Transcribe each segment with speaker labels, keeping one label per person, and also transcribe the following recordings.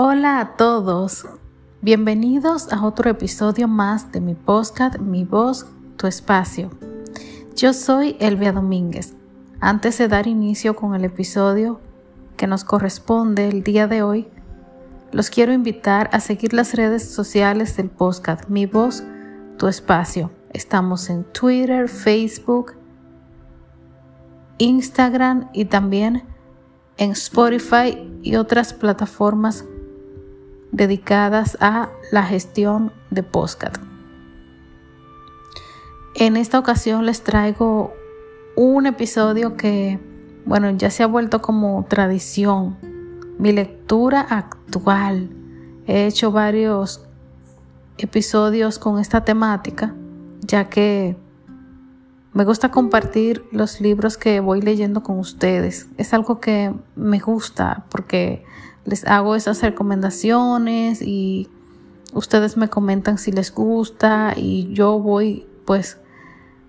Speaker 1: Hola a todos, bienvenidos a otro episodio más de mi podcast Mi voz, tu espacio. Yo soy Elvia Domínguez. Antes de dar inicio con el episodio que nos corresponde el día de hoy, los quiero invitar a seguir las redes sociales del podcast Mi voz, tu espacio. Estamos en Twitter, Facebook, Instagram y también en Spotify y otras plataformas dedicadas a la gestión de podcast. En esta ocasión les traigo un episodio que, bueno, ya se ha vuelto como tradición. Mi lectura actual. He hecho varios episodios con esta temática, ya que me gusta compartir los libros que voy leyendo con ustedes. Es algo que me gusta porque les hago esas recomendaciones y ustedes me comentan si les gusta y yo voy pues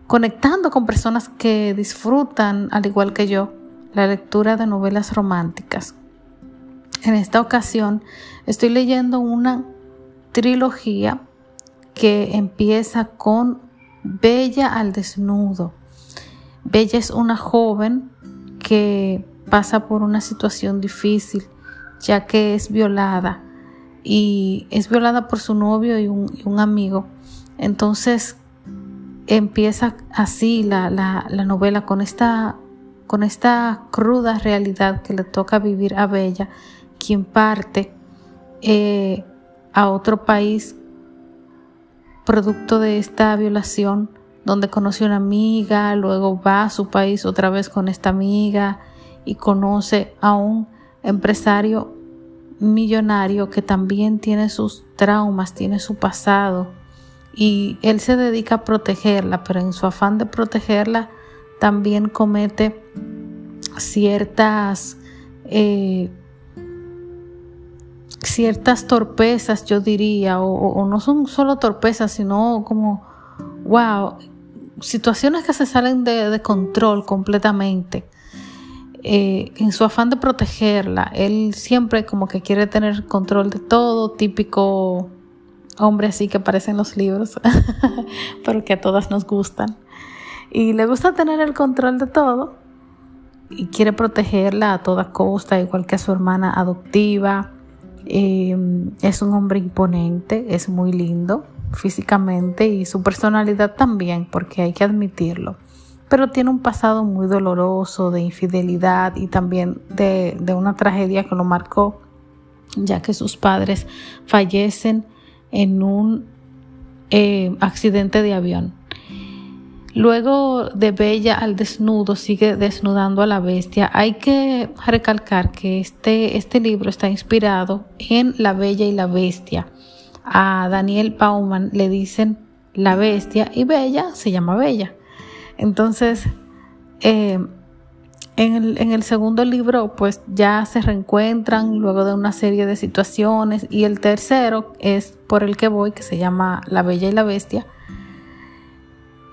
Speaker 1: conectando con personas que disfrutan, al igual que yo, la lectura de novelas románticas. En esta ocasión estoy leyendo una trilogía que empieza con Bella al desnudo. Bella es una joven que pasa por una situación difícil ya que es violada y es violada por su novio y un, amigo. Entonces empieza así la, novela con esta, con esta cruda realidad que le toca vivir a Bella, quien parte eh, a otro país producto de esta violación, donde conoce una amiga, luego va a su país otra vez con esta amiga y conoce a un empresario millonario que también tiene sus traumas, tiene su pasado y él se dedica a protegerla, pero en su afán de protegerla también comete ciertas eh, ciertas torpezas, yo diría, o, no son solo torpezas, sino como, wow, situaciones que se salen de control completamente. Eh, en su afán de protegerla, él siempre como que quiere tener control de todo, típico hombre así que aparece en los libros, pero que a todas nos gustan. Y le gusta tener el control de todo y quiere protegerla a toda costa, igual que a su hermana adoptiva. Eh, es un hombre imponente, es muy lindo físicamente y su personalidad también, porque hay que admitirlo pero tiene un pasado muy doloroso de infidelidad y también de, una tragedia que lo marcó, ya que sus padres fallecen en un eh, accidente de avión. Luego de Bella al desnudo, sigue desnudando a la bestia. Hay que recalcar que este, este libro está inspirado en La Bella y la Bestia. A Daniel Bauman le dicen la bestia y Bella se llama Bella. Entonces, eh, en, el, segundo libro, pues ya se reencuentran luego de una serie de situaciones. Y el tercero es por el que voy, que se llama La Bella y la Bestia.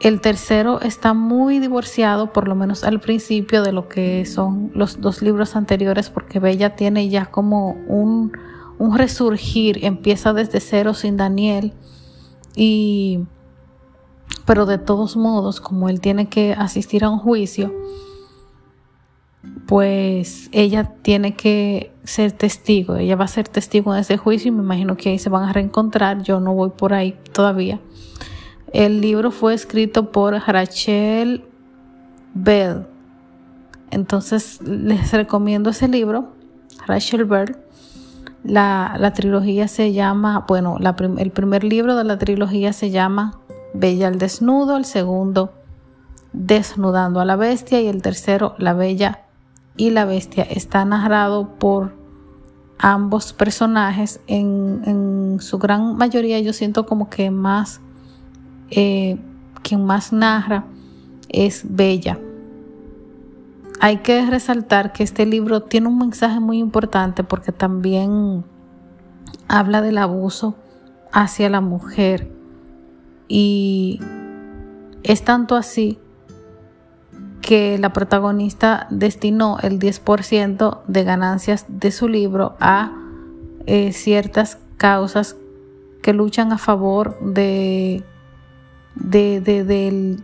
Speaker 1: El tercero está muy divorciado, por lo menos al principio, de lo que son los dos libros anteriores, porque Bella tiene ya como un, un resurgir, empieza desde cero sin Daniel. Y pero de todos modos, como él tiene que asistir a un juicio, pues ella tiene que ser testigo, ella va a ser testigo en ese juicio y me imagino que ahí se van a reencontrar, yo no voy por ahí todavía. El libro fue escrito por Rachel Bell, entonces les recomiendo ese libro, Rachel Bell. La, trilogía se llama, bueno, el primer libro de la trilogía se llama Bella al desnudo, el segundo Desnudando a la bestia y el tercero La Bella y la Bestia. Está narrado por ambos personajes. En, su gran mayoría yo siento como que más, eh, quien más narra es Bella. Hay que resaltar que este libro tiene un mensaje muy importante porque también habla del abuso hacia la mujer y es tanto así que la protagonista destinó el 10% de ganancias de su libro a eh, ciertas causas que luchan a favor de, de, de,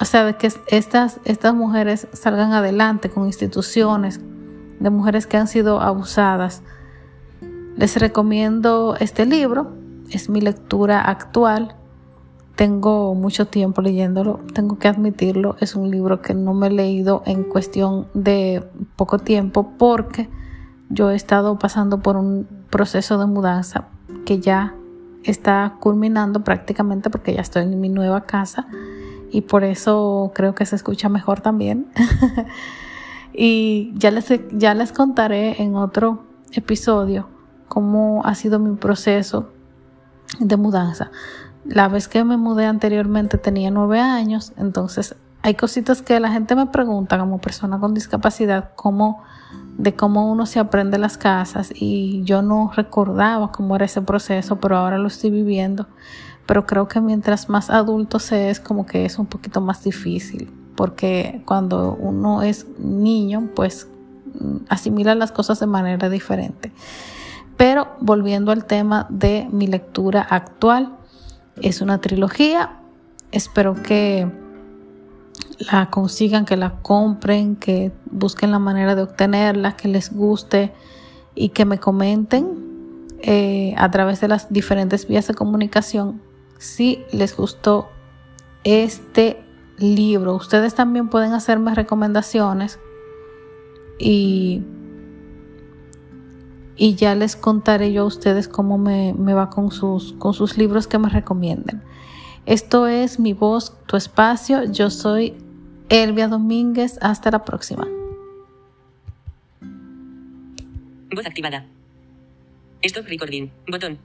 Speaker 1: o sea, de que estas, estas mujeres salgan adelante con instituciones de mujeres que han sido abusadas. Les recomiendo este libro, es mi lectura actual. Tengo mucho tiempo leyéndolo, tengo que admitirlo, es un libro que no me he leído en cuestión de poco tiempo porque yo he estado pasando por un proceso de mudanza que ya está culminando prácticamente porque ya estoy en mi nueva casa y por eso creo que se escucha mejor también. y ya les, ya les contaré en otro episodio cómo ha sido mi proceso de mudanza. La vez que me mudé anteriormente tenía nueve años, entonces hay cositas que la gente me pregunta como persona con discapacidad, cómo de cómo uno se aprende las casas y yo no recordaba cómo era ese proceso, pero ahora lo estoy viviendo. Pero creo que mientras más adulto se es, como que es un poquito más difícil, porque cuando uno es niño, pues mm, asimila las cosas de manera diferente. Pero volviendo al tema de mi lectura actual, es una trilogía. Espero que la consigan, que la compren, que busquen la manera de obtenerla, que les guste y que me comenten eh, a través de las diferentes vías de comunicación si les gustó este libro. Ustedes también pueden hacerme recomendaciones y, y ya les contaré yo a ustedes cómo me, va con sus, con sus libros que me recomienden. Esto es Mi Voz, Tu Espacio. Yo soy Elvia Domínguez. Hasta la próxima.
Speaker 2: Voz activada. Stop recording. Botón.